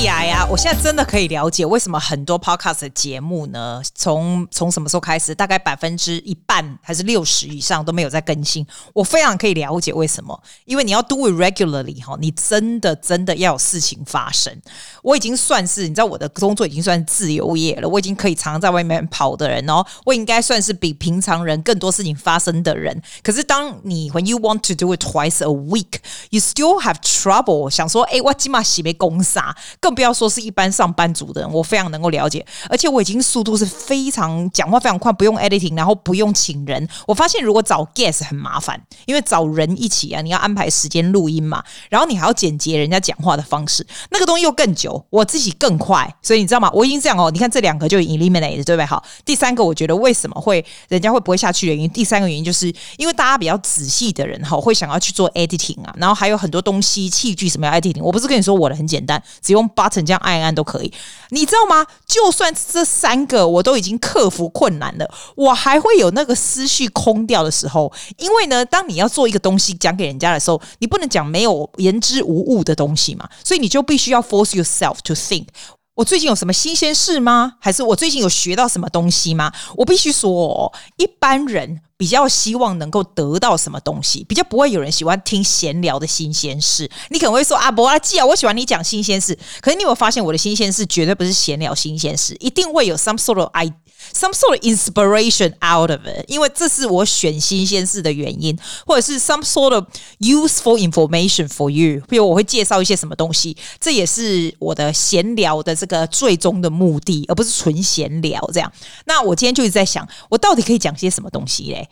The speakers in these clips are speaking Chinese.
起来呀！我现在真的可以了解为什么很多 podcast 的节目呢，从从什么时候开始，大概百分之一半还是六十以上都没有在更新。我非常可以了解为什么，因为你要 do it regularly 哈，你真的真的要有事情发生。我已经算是你知道我的工作已经算自由业了，我已经可以常常在外面跑的人哦，我应该算是比平常人更多事情发生的人。可是当你 when you want to do it twice a week，you still have trouble 想说，哎，我起码洗杯公啥。更不要说是一般上班族的人，我非常能够了解，而且我已经速度是非常讲话非常快，不用 editing，然后不用请人。我发现如果找 guest 很麻烦，因为找人一起啊，你要安排时间录音嘛，然后你还要剪辑人家讲话的方式，那个东西又更久。我自己更快，所以你知道吗？我已经这样哦，你看这两个就 eliminate 对不对？好，第三个我觉得为什么会人家会不会下去的原因，第三个原因就是因为大家比较仔细的人哈，会想要去做 editing 啊，然后还有很多东西器具什么要 editing。我不是跟你说我的很简单，只用。Button 这样按一按都可以，你知道吗？就算这三个我都已经克服困难了，我还会有那个思绪空掉的时候。因为呢，当你要做一个东西讲给人家的时候，你不能讲没有言之无物的东西嘛，所以你就必须要 force yourself to think。我最近有什么新鲜事吗？还是我最近有学到什么东西吗？我必须说哦，一般人比较希望能够得到什么东西，比较不会有人喜欢听闲聊的新鲜事。你可能会说啊，博阿基啊，我喜欢你讲新鲜事。可是你有没有发现，我的新鲜事绝对不是闲聊新鲜事，一定会有 some sort of idea。Some sort of inspiration out of it，因为这是我选新鲜事的原因，或者是 some sort of useful information for you。比如我会介绍一些什么东西，这也是我的闲聊的这个最终的目的，而不是纯闲聊这样。那我今天就一直在想，我到底可以讲些什么东西嘞？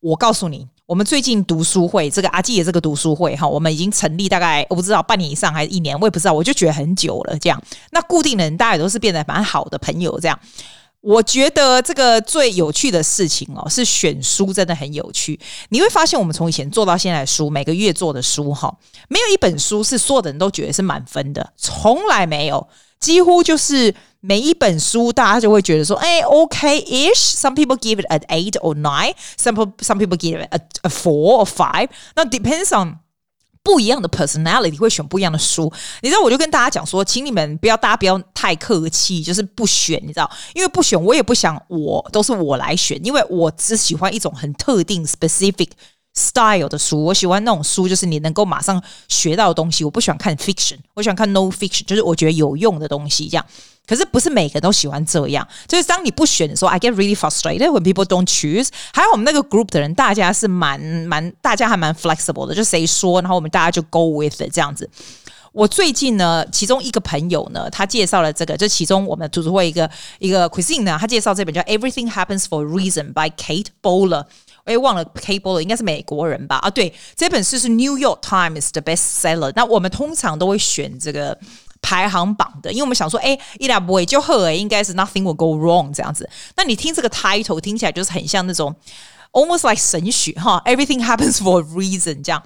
我告诉你，我们最近读书会，这个阿基的这个读书会哈，我们已经成立大概我不知道半年以上还是一年，我也不知道，我就觉得很久了这样。那固定的人大家也都是变得蛮好的朋友这样。我觉得这个最有趣的事情哦，是选书真的很有趣。你会发现，我们从以前做到现在的书，每个月做的书哈，没有一本书是所有的人都觉得是满分的，从来没有。几乎就是每一本书，大家就会觉得说，哎，OK-ish。Some people give it an eight or nine. Some people some people give it a a four or five. 那 depends on 不一样的 personality 会选不一样的书，你知道，我就跟大家讲说，请你们不要，大家不要太客气，就是不选，你知道，因为不选，我也不想我都是我来选，因为我只喜欢一种很特定 specific style 的书，我喜欢那种书，就是你能够马上学到的东西，我不喜欢看 fiction，我喜欢看 no fiction，就是我觉得有用的东西这样。可是不是每个人都喜欢这样，就是当你不选的时候，I get really frustrated when people don't choose。还有我们那个 group 的人，大家是蛮蛮，大家还蛮 flexible 的，就谁说，然后我们大家就 go with it 这样子。我最近呢，其中一个朋友呢，他介绍了这个，就其中我们读书会一个一个 cuisine 呢，他介绍这本叫《Everything Happens for a Reason》by Kate Bowler。我也忘了 Kate Bowler 应该是美国人吧？啊，对，这本书是 New York Times 的 bestseller。那我们通常都会选这个。排行榜的，因为我们想说，哎，伊拉不会就好，哎，应该是 nothing will go wrong 这样子。那你听这个 title 听起来就是很像那种 almost like 神学哈，everything happens for a reason 这样。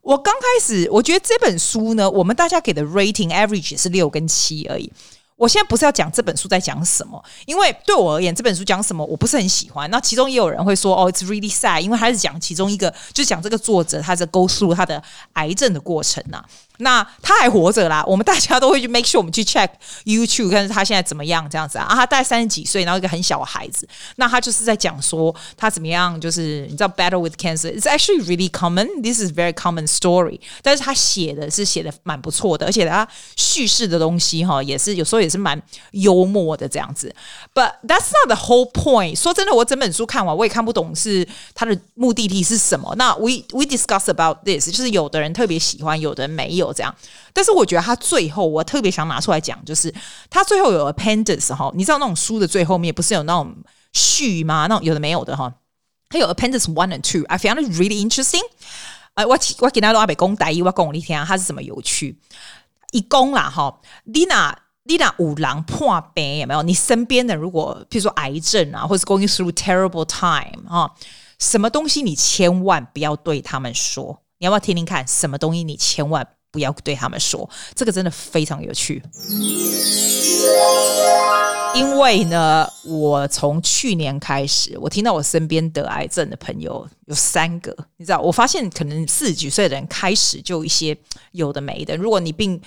我刚开始我觉得这本书呢，我们大家给的 rating average 也是六跟七而已。我现在不是要讲这本书在讲什么，因为对我而言，这本书讲什么我不是很喜欢。那其中也有人会说，哦，it's really sad，因为他是讲其中一个，就讲这个作者他在 go through 他的癌症的过程呐、那他还活着啦，我们大家都会去 make sure 我们去 check YouTube，看他现在怎么样这样子啊。啊，他大概三十几岁，然后一个很小的孩子，那他就是在讲说他怎么样，就是你知道 battle with cancer，it's actually really common，this is very common story。但是他写的是写的蛮不错的，而且他叙事的东西哈，也是有时候也是蛮幽默的这样子。But that's not the whole point。说真的，我整本书看完，我也看不懂是他的目的地是什么。那 we we discuss about this，就是有的人特别喜欢，有的人没有。有这样，但是我觉得他最后，我特别想拿出来讲，就是他最后有 appendix 哈，你知道那种书的最后面不是有那种序吗？那种有的没有的哈，他有 appendix one and two，I found it really interesting。哎，我我给他都阿北公带一，我讲你听，他是怎么有趣？一公啦哈，，Lina Lina 五郎破病有没有？你身边的如果譬如说癌症啊，或者是 going through terrible time 啊，什么东西你千万不要对他们说，你要不要听听看？什么东西你千万？不要对他们说，这个真的非常有趣。因为呢，我从去年开始，我听到我身边得癌症的朋友有三个，你知道，我发现可能四十几岁的人开始就一些有的没的。如果你并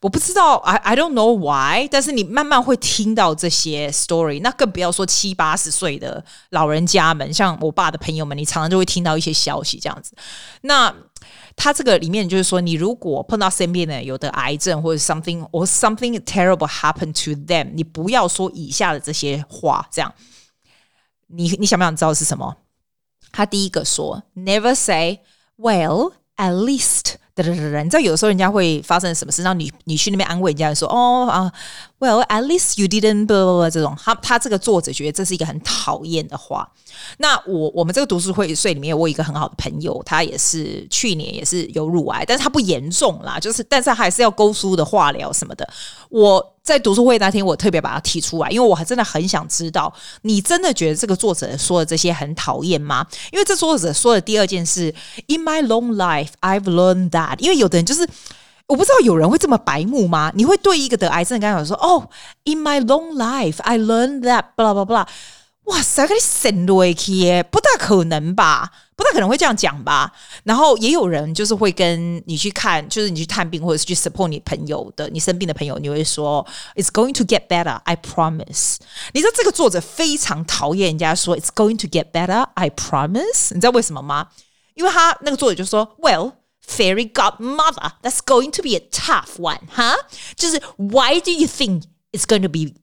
我不知道，I I don't know why，但是你慢慢会听到这些 story，那更不要说七八十岁的老人家们，像我爸的朋友们，你常常就会听到一些消息这样子。那他这个里面就是说，你如果碰到身边的有的癌症或者 something or something terrible happened to them，你不要说以下的这些话。这样，你你想不想知道是什么？他第一个说，Never say well at least。对对对对，你知道有时候人家会发生什么事，让你你去那边安慰人家说，哦啊，well at least you didn't blah blah blah 这种，他他这个作者觉得这是一个很讨厌的话。那我我们这个读书会税里面，我有一个很好的朋友，他也是去年也是有乳癌，但是他不严重啦，就是但是还是要勾书的化疗什么的。我在读书会那天，我特别把它提出来，因为我还真的很想知道，你真的觉得这个作者说的这些很讨厌吗？因为这作者说的第二件事，In my long life, I've learned that。因为有的人就是我不知道有人会这么白目吗？你会对一个得癌症的刚刚说，哦，In my long life, I learned that blah blah blah。哇塞，给你神对耶，不大可能吧？不大可能会这样讲吧？然后也有人就是会跟你去看，就是你去探病或者是去 support 你朋友的，你生病的朋友，你会说 "It's going to get better, I promise"。你知道这个作者非常讨厌人家说 "It's going to get better, I promise"。你知道为什么吗？因为他那个作者就说 "Well, fairy godmother, that's going to be a tough one, huh？就是 Why do you think it's going to be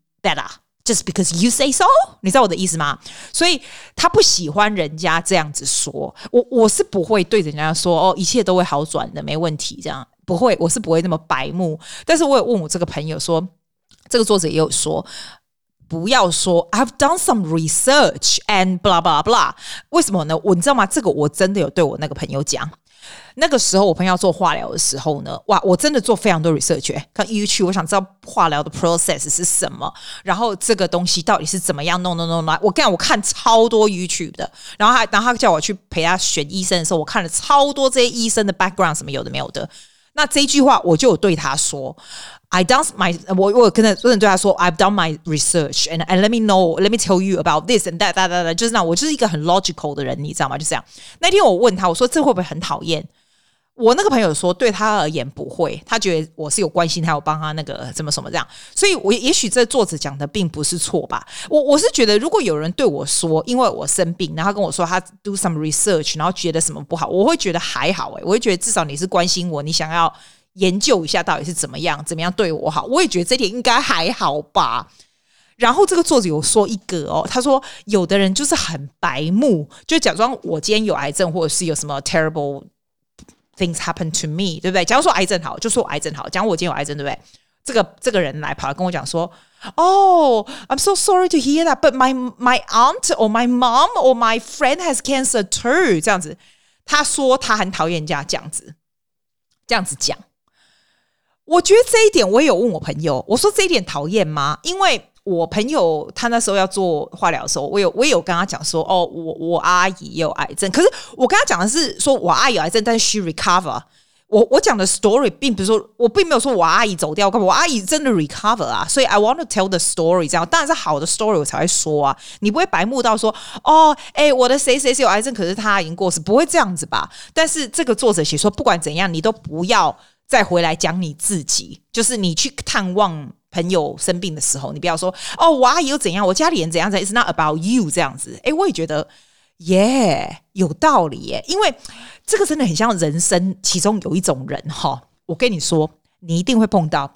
Just because you say so，你知道我的意思吗？所以他不喜欢人家这样子说。我我是不会对人家说哦，一切都会好转的，没问题。这样不会，我是不会那么白目。但是我有问我这个朋友说，这个作者也有说，不要说 I've done some research and blah blah blah。为什么呢？我你知道吗？这个我真的有对我那个朋友讲。那个时候我朋友要做化疗的时候呢，哇，我真的做非常多 research，看 YouTube，我想知道化疗的 process 是什么，然后这个东西到底是怎么样弄弄弄弄。我跟，我看超多 YouTube 的，然后还然后他叫我去陪他选医生的时候，我看了超多这些医生的 background 什么有的没有的。那这句话我就有对他说，I done my，我我跟他真的对他说，I've done my research and and let me know，let me tell you about this and that that that，就是那我就是一个很 logical 的人，你知道吗？就这样。那天我问他，我说这会不会很讨厌？我那个朋友说，对他而言不会，他觉得我是有关心他，有帮他那个怎么什么这样，所以我也许这作者讲的并不是错吧。我我是觉得，如果有人对我说，因为我生病，然后跟我说他 do some research，然后觉得什么不好，我会觉得还好诶，我会觉得至少你是关心我，你想要研究一下到底是怎么样，怎么样对我好，我也觉得这点应该还好吧。然后这个作者有说一个哦，他说有的人就是很白目，就假装我今天有癌症，或者是有什么 terrible。Things happen to me，对不对？假如说癌症好，就说癌症好。假如我今天有癌症，对不对？这个这个人来跑来跟我讲说：“Oh, I'm so sorry to hear that, but my my aunt or my mom or my friend has cancer too。”这样子，他说他很讨厌人家这样子这样子讲。我觉得这一点我也有问我朋友，我说这一点讨厌吗？因为。我朋友他那时候要做化疗的时候，我有我也有跟他讲说，哦，我我阿姨也有癌症，可是我跟他讲的是说我阿姨有癌症，但是 she recover。我我讲的 story 并不是说我并没有说我阿姨走掉，我阿姨真的 recover 啊，所以 I want to tell the story，这样当然是好的 story 我才会说啊，你不会白目到说哦，哎，我的谁谁谁有癌症，可是他已经过世，不会这样子吧？但是这个作者写说，不管怎样，你都不要再回来讲你自己，就是你去探望。朋友生病的时候，你不要说哦，我阿姨又怎样，我家里人怎样怎样，It's not about you 这样子。哎，我也觉得耶有道理耶，因为这个真的很像人生其中有一种人哈。我跟你说，你一定会碰到，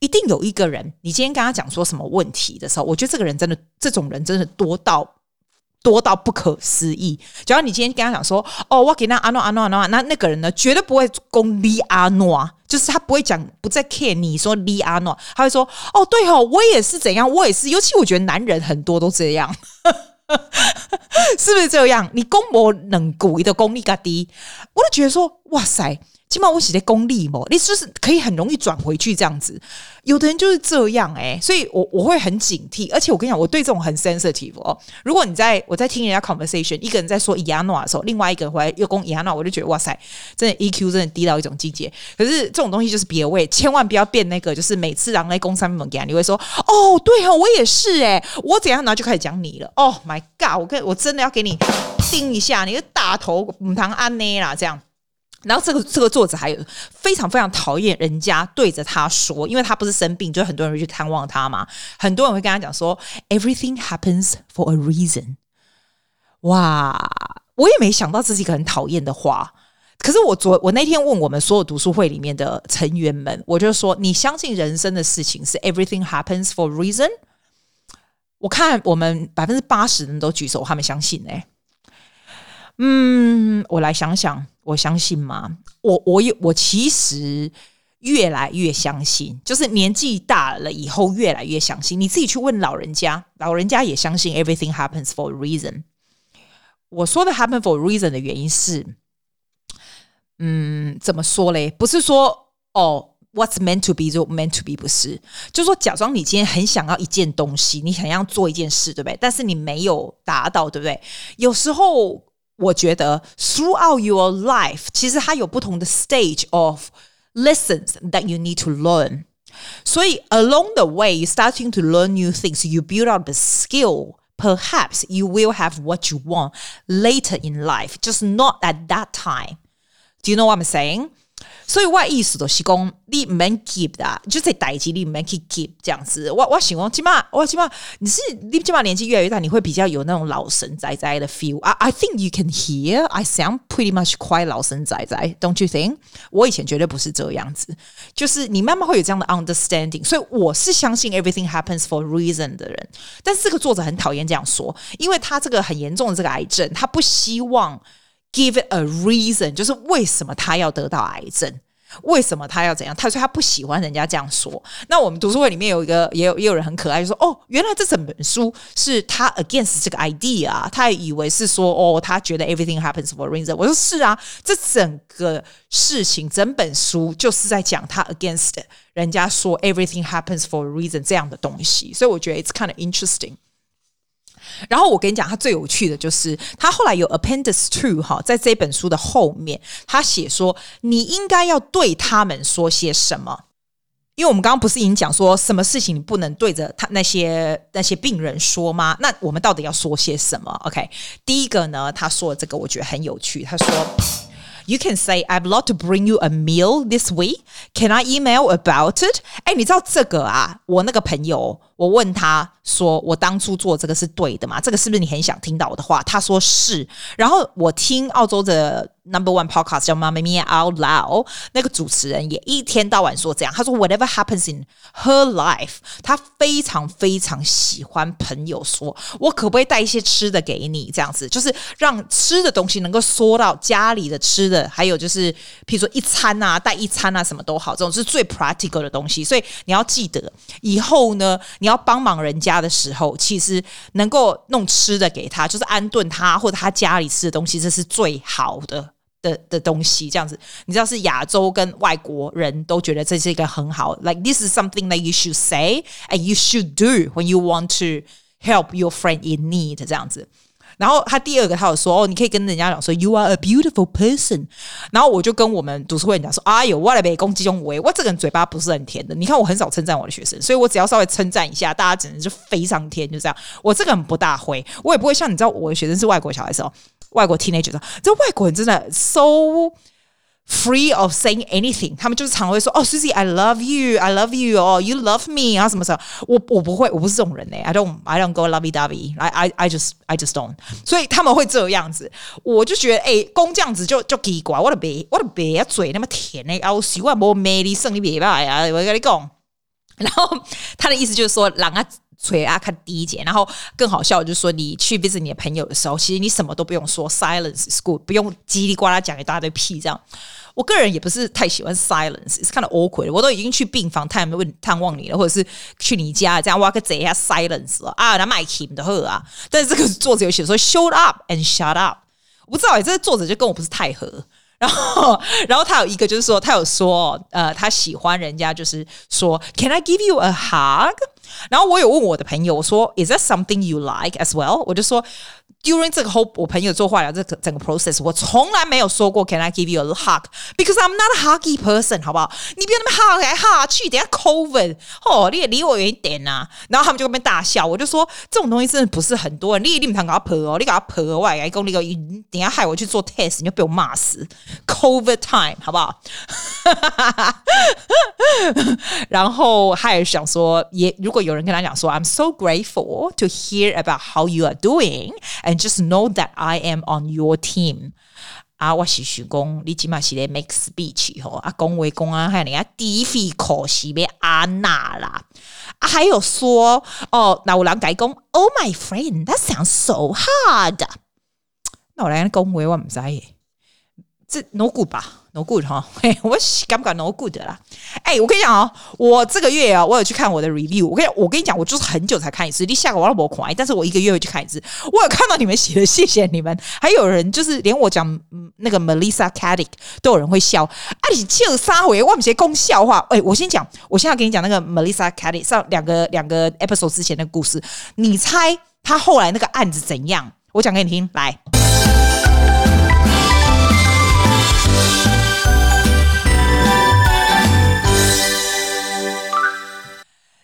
一定有一个人，你今天跟他讲说什么问题的时候，我觉得这个人真的，这种人真的多到。多到不可思议。假如你今天跟他讲说：“哦，我给那阿诺阿诺阿诺，那那个人呢，绝对不会攻李阿诺，就是他不会讲，不再 care 你说李阿诺，他会说：哦，对哦，我也是怎样，我也是。尤其我觉得男人很多都这样，是不是这样？你攻我冷骨的功力嘎低，我就觉得说：哇塞，起码我写的功力嘛，你就是可以很容易转回去这样子。有的人就是这样哎、所以我我会很警惕，而且我跟你讲，我对这种很 sensitive 哦。如果你在我在听人家 conversation，一个人在说伊亚诺的时候，另外一个人回来又攻伊亚诺，我就觉得哇塞，真的 EQ 真的低到一种境界。可是这种东西就是别位，千万不要变那个，就是每次让来攻三门给你会说哦，对啊，我也是哎、我怎样，然后就开始讲你了。Oh my god，我跟我真的要给你盯一下，你的大头母堂安内啦这样。然后这个这个作者还有非常非常讨厌人家对着他说，因为他不是生病，就很多人会去探望他嘛。很多人会跟他讲说，Everything happens for a reason。哇，我也没想到这是一个很讨厌的话。可是我昨我那天问我们所有读书会里面的成员们，我就说，你相信人生的事情是 Everything happens for a reason？我看我们百分之八十人都举手，他们相信哎。嗯，我来想想，我相信吗？我我有我其实越来越相信，就是年纪大了以后越来越相信。你自己去问老人家，老人家也相信 everything happens for a reason。我说的 happen for a reason 的原因是，嗯，怎么说嘞？不是说哦，what's meant to be 就 meant to be，不是，就是说假装你今天很想要一件东西，你想要做一件事，对不对？但是你没有达到，对不对？有时候。我觉得 throughout your life，其实它有不同的 stage of lessons that you need to learn。所以 along the way, you starting to learn new things, you build up the skill. Perhaps you will have what you want later in life, just not at that time. Do you know what I'm saying? 所以我意思都是讲，你唔免 keep 的，就在代志你唔免去 keep 这样子。我我想讲，起码我起码你是你起码年纪越来越大，你会比较有那种老神在在的 feel。I I think you can hear I sound pretty much quite 老神在在，Don't you think？我以前绝对不是这样子，就是你慢慢会有这样的 understanding。所以我是相信 everything happens for reason 的人。但是这个作者很讨厌这样说，因为他这个很严重的这个癌症，他不希望。Give it a reason，就是为什么他要得到癌症？为什么他要怎样？他说他不喜欢人家这样说。那我们读书会里面有一个，也有也有人很可爱，就说：“哦，原来这整本书是他 against 这个 idea，他以为是说哦，他觉得 everything happens for a reason。”我说：“是啊，这整个事情，整本书就是在讲他 against 人家说 everything happens for a reason 这样的东西。”所以我觉得 it's kind of interesting。然后我跟你讲，他最有趣的就是他后来有 Appendix to 哈，在这本书的后面，他写说你应该要对他们说些什么？因为我们刚刚不是已经讲说什么事情你不能对着他那些那些病人说吗？那我们到底要说些什么？OK，第一个呢，他说的这个我觉得很有趣，他说：“You can say I'd love to bring you a meal this week. Can I email about it？” 哎，你知道这个啊？我那个朋友，我问他。说我当初做这个是对的嘛？这个是不是你很想听到我的话？他说是。然后我听澳洲的 Number One Podcast 叫《Mamma Mia Out Loud》，那个主持人也一天到晚说这样。他说 Whatever happens in her life，他非常非常喜欢朋友说，我可不可以带一些吃的给你？这样子就是让吃的东西能够说到家里的吃的，还有就是譬如说一餐啊，带一餐啊，什么都好，这种是最 practical 的东西。所以你要记得，以后呢，你要帮忙人家。的时候，其实能够弄吃的给他，就是安顿他或者他家里吃的东西，这是最好的的的东西。这样子，你知道是亚洲跟外国人都觉得这是一个很好，like this is something that you should say and you should do when you want to help your friend in need。这样子。然后他第二个，他有说哦，你可以跟人家讲说，You are a beautiful person。然后我就跟我们读书会讲说，哎呦，我来被攻击中围，我这个人嘴巴不是很甜的。你看我很少称赞我的学生，所以我只要稍微称赞一下，大家只能就非常甜，就这样。我这个人不大会，我也不会像你知道，我的学生是外国小孩的时候，外国 teenager，这外国人真的 so。Free of saying anything，他们就是常会说哦，Susie，I love you，I love you，哦，you love me 啊，什么什么，我我不会，我不是这种人呢。I don't，I don't go lovey dovey，I I I just I just don't，所以他们会这样子，我就觉得哎，公这样子就就奇怪，我的鼻我的别嘴那么甜呢，啊，我喜欢没魅力，胜利别吧呀，我跟你讲，然后他的意思就是说，让啊嘴啊看第一节，然后更好笑就是说，你去 visit 你的朋友的时候，其实你什么都不用说，silence is good，不用叽里呱啦讲一大堆屁这样。我个人也不是太喜欢 silence，it's kind of awkward。我都已经去病房探问探望你了，或者是去你家这样，我可贼一下 silence 啊，那麦克的啊。但是这个作者有写说，show up and shut up，我不知道哎，这个作者就跟我不是太合。然后，然后他有一个就是说，他有说，呃，他喜欢人家就是说，Can I give you a hug？然后我有问我的朋友，我说，Is that something you like as well？我就说。During 这个 whole 我朋友做化疗这个整个 process，我从来没有说过 Can I give you a hug？Because I'm not a huggy person，好不好？你别那么 hug 来 hug 去，等下 COVID 哦，你也离我远一点呐、啊。然后他们就在那边大笑，我就说这种东西真的不是很多人，你你们谈给他婆哦，你给他婆外来讲，你个等下害我去做 test，你就被我骂死。COVID time，好不好？然后还想说，也如果有人跟他讲说，I'm so grateful to hear about how you are doing and Just know that I am on your team。啊，我是想讲，你起码是在 make speech 吼，啊，讲话讲啊，还人家第一费口是被安娜啦。啊，还有说哦，那我人改讲，Oh my friend，that sounds so hard。那我来讲话，我唔知耶，这 no good 吧？No good 哈，我敢不敢 No good 啦？哎、我跟你讲哦，我这个月啊，我有去看我的 review。我跟我跟你讲，我就是很久才看一次。你下个我都没看，但是我一个月会去看一次。我有看到你们写的，谢谢你们。还有人就是连我讲那个 Melissa Caddick 都有人会笑。啊，你笑三回，我们直接讲笑话。哎、我先讲，我现在跟你讲那个 Melissa Caddick 上两个两个 episode 之前的故事。你猜他后来那个案子怎样？我讲给你听，来。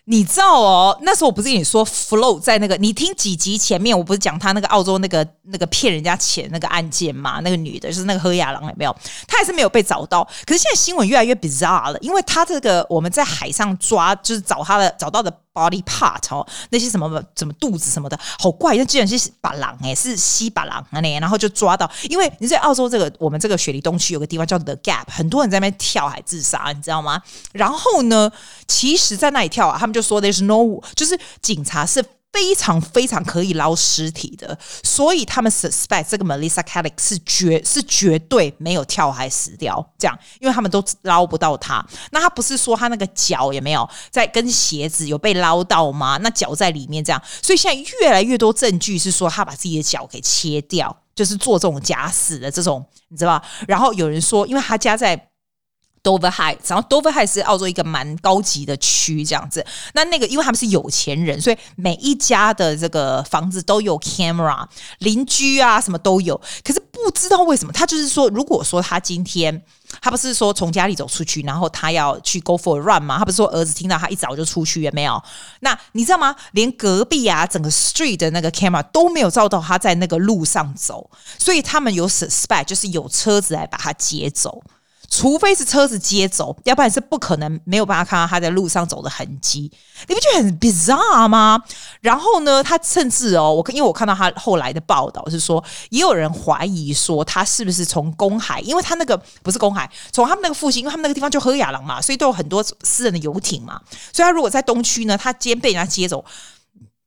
你知道哦，那时候我不是跟你说，Flow 在那个，你听几集前面，我不是讲他那个澳洲那个那个骗人家钱那个案件嘛？那个女的，就是那个何亚郎有没有？她还是没有被找到。可是现在新闻越来越 bizarre 了，因为他这个我们在海上抓，就是找他的找到的 body part 哦，那些什么什么肚子什么的，好怪，那居然是把狼哎，是西把狼啊然后就抓到。因为你在澳洲这个我们这个雪梨东区有个地方叫 The Gap，很多人在那边跳海自杀，你知道吗？然后呢，其实，在那里跳啊，他们就说 There's no，就是警察是非常非常可以捞尸体的，所以他们 suspect 这个 Melissa Kelly 是绝是绝对没有跳海死掉，这样，因为他们都捞不到他。那他不是说他那个脚也没有在跟鞋子有被捞到吗？那脚在里面这样，所以现在越来越多证据是说他把自己的脚给切掉，就是做这种假死的这种，你知道吧？然后有人说，因为他家在。Dover High，然后 Dover High 是澳洲一个蛮高级的区，这样子。那那个，因为他们是有钱人，所以每一家的这个房子都有 camera，邻居啊什么都有。可是不知道为什么，他就是说，如果说他今天他不是说从家里走出去，然后他要去 go for a run 吗？他不是说儿子听到他一早就出去，有没有？那你知道吗？连隔壁啊，整个 street 的那个 camera 都没有照到他在那个路上走，所以他们有 suspect，就是有车子来把他接走。除非是车子接走，要不然是不可能没有办法看到他在路上走的痕迹。你不觉得很 bizarre 吗？然后呢，他甚至哦，我因为我看到他后来的报道是说，也有人怀疑说他是不是从公海，因为他那个不是公海，从他们那个附近，因为他们那个地方就何亚郎嘛，所以都有很多私人的游艇嘛。所以他如果在东区呢，他今天被人家接走。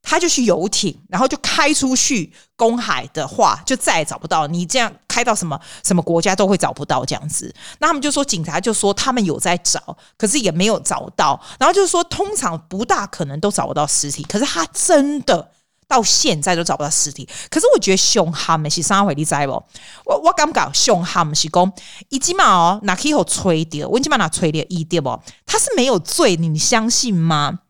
他就去游艇，然后就开出去公海的话，就再也找不到。你这样开到什么什么国家都会找不到这样子。那他们就说，警察就说他们有在找，可是也没有找到。然后就是说，通常不大可能都找不到尸体。可是他真的到现在都找不到尸体。可是我觉得凶悍的是啥回你？知不？我我感觉凶悍是讲，一起码哦，拿起后吹掉，我起码拿吹掉一点不？他是没有罪，你相信吗？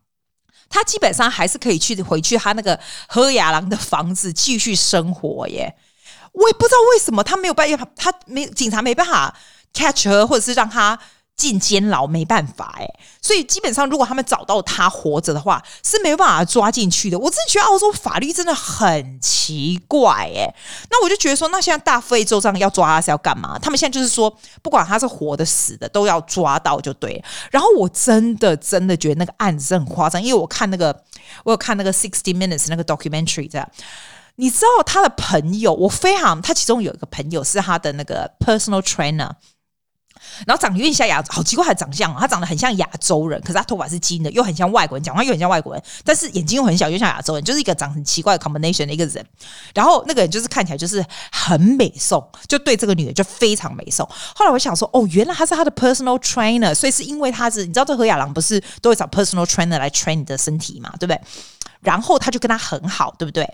他基本上还是可以去回去他那个和雅郎的房子继续生活耶，我也不知道为什么他没有办法，他没警察没办法 catch 他或者是让他。进监牢没办法哎，所以基本上如果他们找到他活着的话，是没办法抓进去的。我真的觉得澳洲法律真的很奇怪哎。那我就觉得说，那现在大费周章要抓他是要干嘛？他们现在就是说，不管他是活的死的，都要抓到就对。然后我真的真的觉得那个案子是很夸张，因为我看那个，我有看那个 Sixty Minutes 那个 documentary 这样。你知道他的朋友，我非常，他其中有一个朋友是他的那个 personal trainer。然后长得有点像亚，好奇怪的长相，他长得很像亚洲人，可是他头发是金的，又很像外国人，讲话又很像外国人，但是眼睛又很小，又像亚洲人，就是一个长很奇怪的 combination 的一个人。然后那个人就是看起来就是很美颂，就对这个女的就非常美颂。后来我想说，哦，原来他是他的 personal trainer，所以是因为他是，你知道这何亚郎不是都会找 personal trainer 来 train 你的身体嘛，对不对？然后他就跟他很好，对不对？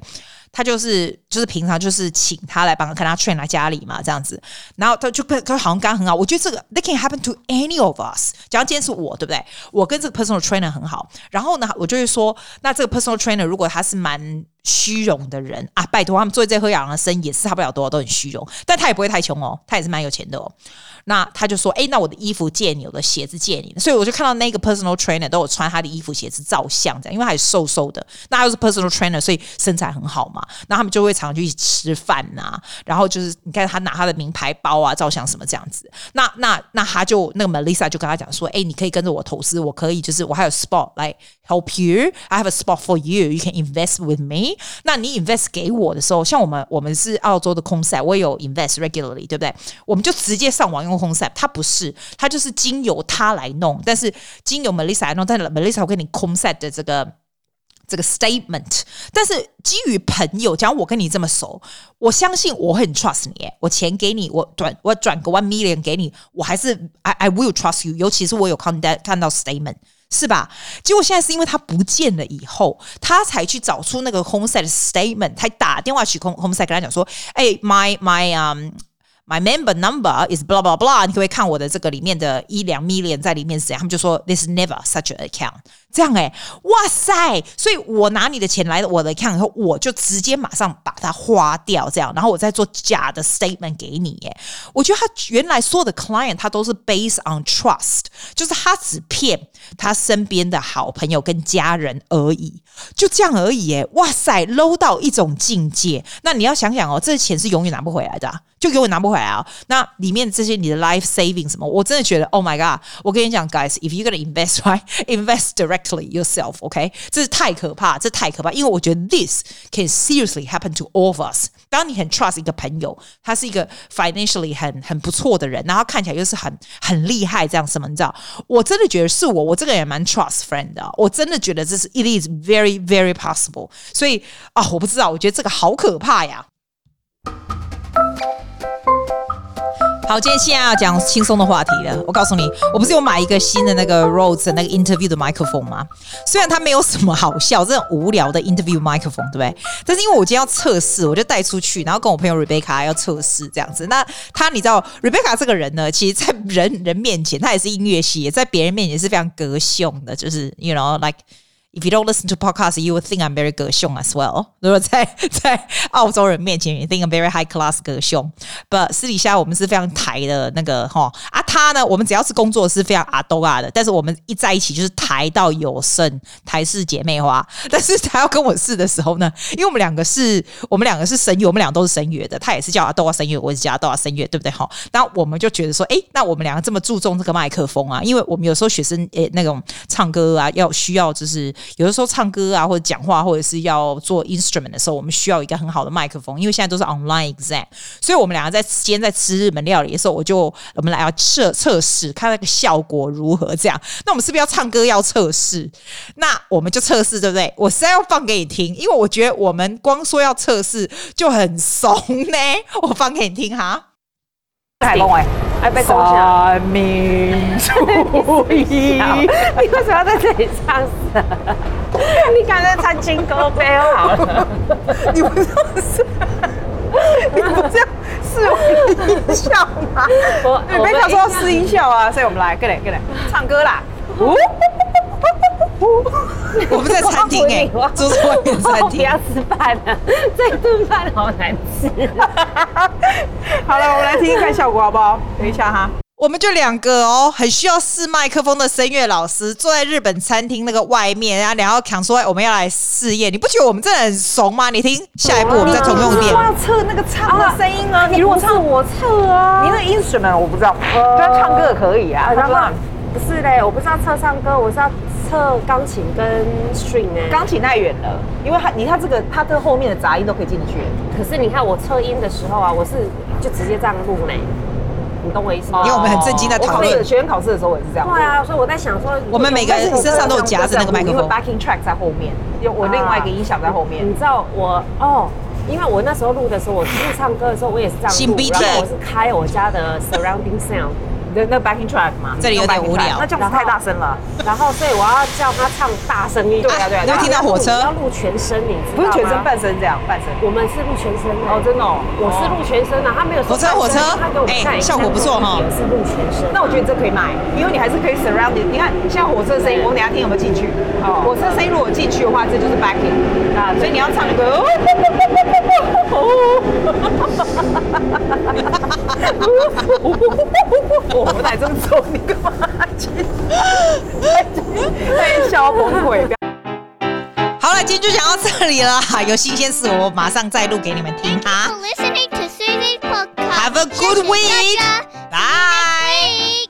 他就是就是平常就是请他来帮他跟他 train 来家里嘛，这样子。然后他就跟他好像刚刚很好，我觉得这个 they can happen to any of us。假如今天是我，对不对？我跟这个 personal trainer 很好，然后呢，我就会说，那这个 personal trainer 如果他是蛮虚荣的人啊，拜托他们做这喝养的生意也是差不了多少，都很虚荣，但他也不会太穷哦，他也是蛮有钱的哦。那他就说，哎，那我的衣服借你，我的鞋子借你。所以我就看到那个 personal trainer 都有穿他的衣服鞋子照相，这样，因为他也瘦瘦的，那他又是 personal trainer，所以身材很好嘛。那他们就会常常去一起吃饭呐、啊，然后就是你看他拿他的名牌包啊，照相什么这样子。那那那他就那个 Melissa 就跟他讲说，哎，你可以跟着我投资，我可以就是我还有 spot 来 help you，I have a spot for you，you can invest with me。那你 invest 给我的时候，像我们我们是澳洲的 concept，我也有 invest regularly，对不对？我们就直接上网用 concept，他不是，他就是经由他来弄，但是经由 Melissa 来弄，但是 Melissa 会跟你 concept 的这个这个 statement，但是基于朋友，假如我跟你这么熟，我相信我很 trust 你，我钱给你，我转我转个 one million 给你，我还是 I I will trust you，尤其是我有看到看到 statement。是吧？结果现在是因为他不见了以后，他才去找出那个 homestead statement，才打电话去 homestead 跟他讲说：“哎，my my um。” My member number is blah blah blah。你可不可以看我的这个里面的一两 million 在里面是怎样？他们就说 This never such a account。这样哎，哇塞！所以我拿你的钱来我的 account 以后，我就直接马上把它花掉，这样，然后我再做假的 statement 给你。哎，我觉得他原来所有的 client 他都是 based on trust，就是他只骗他身边的好朋友跟家人而已，就这样而已。哎，哇塞，low 到一种境界。那你要想想哦，这钱是永远拿不回来的。就给我拿不回来啊！那里面这些你的 life saving 什么，我真的觉得 Oh my god！我跟你讲，guys，if you're gonna invest right，invest directly yourself，OK？这是太可怕，这太可怕，因为我觉得 this can seriously happen to all of us。当你很 trust 一个朋友，他是一个 financially 很很不错的人，然后看起来又是很很厉害这样什么，你知道？我真的觉得是我，我这个人也蛮 trust friend 的，我真的觉得这是 it is very very possible。所以啊，我不知道，我觉得这个好可怕呀。 好，今天现在要讲轻松的话题了。我告诉你，我不是有买一个新的那个 Rode 那个 interview 的麦克风吗？虽然它没有什么好笑，这种无聊的 interview 麦克风，对不对？但是因为我今天要测试，我就带出去，然后跟我朋友 Rebecca 要测试这样子。那他，你知道 Rebecca 这个人呢，其实在人人面前，他也是音乐系，在别人面前是非常格凶的，就是 you know like。If you don't listen to podcasts, you would think I'm very 格凶 as well。如果在在澳洲人面前，you think I'm very high class 格凶，but 私底下我们是非常台的那个哈啊，他呢，我们只要是工作是非常阿多啊的，但是我们一在一起就是台到有声，台式姐妹花。但是他要跟我试的时候呢，因为我们两个是，我们两个是声乐，我们俩都是声乐的，他也是叫阿多啊声乐，我也是叫阿多啊声乐，对不对哈？那我们就觉得说，哎，那我们两个这么注重这个麦克风啊，因为我们有时候学生诶那种唱歌啊，要需要就是。有的时候唱歌啊，或者讲话，或者是要做 instrument 的时候，我们需要一个很好的麦克风，因为现在都是 online exam，所以我们两个在今天在吃日本料理的时候，我就我们来要测测试，看那个效果如何。这样，那我们是不是要唱歌要测试？那我们就测试，对不对？我现在要放给你听，因为我觉得我们光说要测试就很怂呢。我放给你听哈。海龙哎，三民主义，你为什么要在这里唱？你刚才唱金歌呗好了，你不是你不这样试音效吗？我你没想说要试音效啊，所以我们来，过来过来唱歌啦。我们在餐厅哎，住在外面餐厅，不要吃饭了，这顿饭好难吃。好了，我们来听听看效果好不好？等一下哈，我们就两个哦，很需要试麦克风的声乐老师坐在日本餐厅那个外面，然后两个抢说我们要来试验，你不觉得我们真的很怂吗？你听，下一步我们再重用点。要测那个唱的声音啊，你如果唱我测啊，你那 instrument 我不知道，对，唱歌可以啊，不是嘞，我不是要测唱歌，我是要测钢琴跟 string 哎。钢琴太远了，因为它你看这个，它的后面的杂音都可以进去。可是你看我测音的时候啊，我是就直接这样录呢，你懂我意思吗？因为我们很震惊在讨论学员考试的时候，我也是这样。对啊，所以我在想说，我们每个人身上都有夹着那个麦克风，因为 backing track 在后面，有我另外一个音响在后面。你知道我哦，因为我那时候录的时候，我录唱歌的时候，我也是这样录，然后我是开我家的 surrounding sound。的那 backing track 嘛，这里有点无聊，那这样子太大声了。然后，所以我要叫他唱大声一点。对啊，对啊。你会听到火车？要录全身，你？不是全身半身这样，半身。我们是录全身的。哦，真的哦。我是录全身的，他没有。火车，火车。哎，效果不错哈。也是录全身。那我觉得这可以买，因为你还是可以 surround。你看，像火车的声音，我等下听有没有进去？哦。火车声音如果进去的话，这就是 backing。啊，所以你要唱一个。我们来这么做，你干嘛？太笑崩溃！好了，今天就讲到这里了。有新鲜事，我马上再录给你们听哈。Have a good week. Bye.